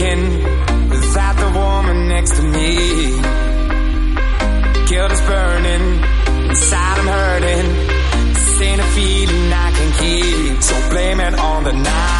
thinking without the woman next to me. Guilt is burning, inside I'm hurting. This ain't a feeling I can keep, so blame it on the night.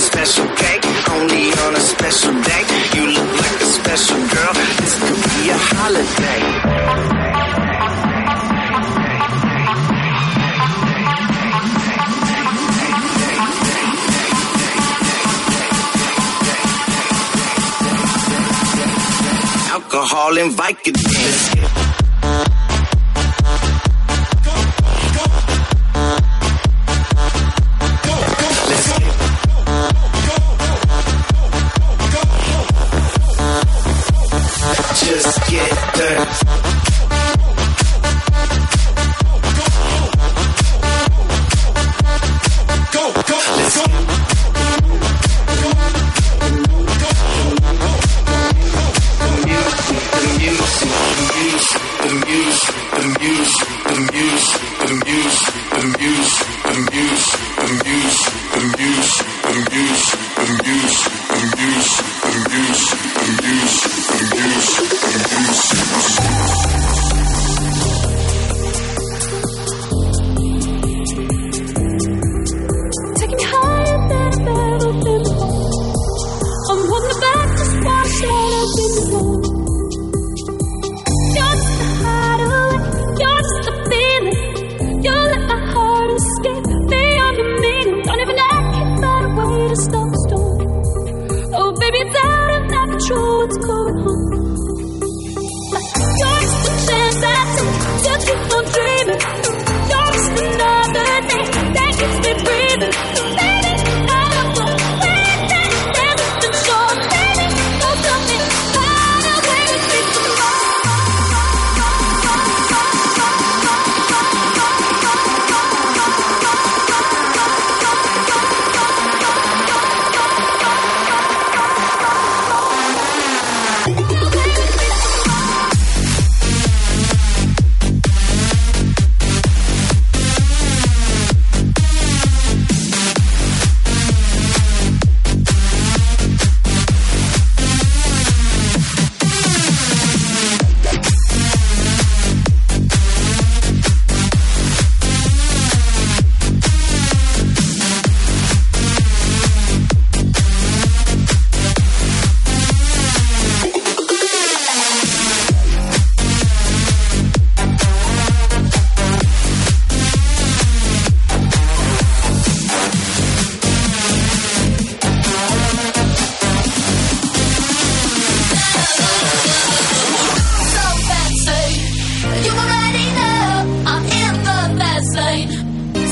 a special cake, only on a special day. You look like a special girl, this could be a holiday. Alcohol and Vicodin.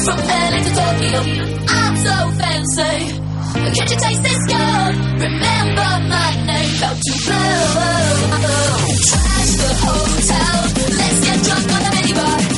From LA to Tokyo, I'm so fancy. Can't you taste this girl? Remember my name, about to blow. Trash the hotel, let's get drunk on the minibar.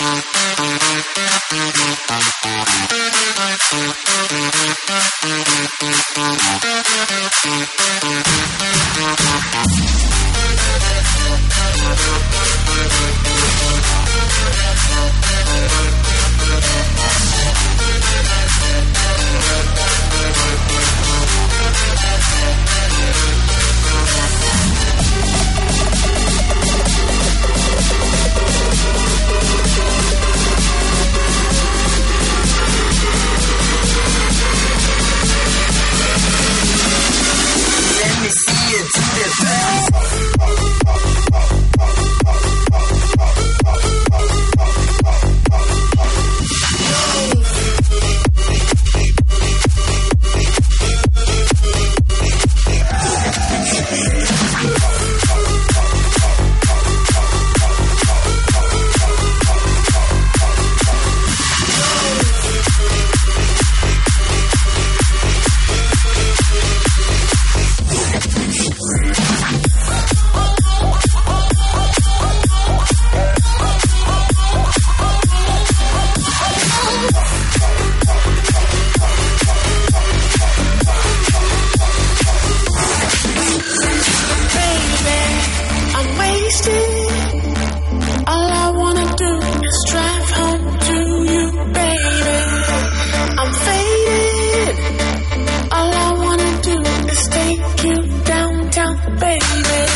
Hardcore on the dance floor. Let me see you do the best. I'm wasted. All I wanna do is drive home to you, baby. I'm faded. All I wanna do is take you downtown, baby.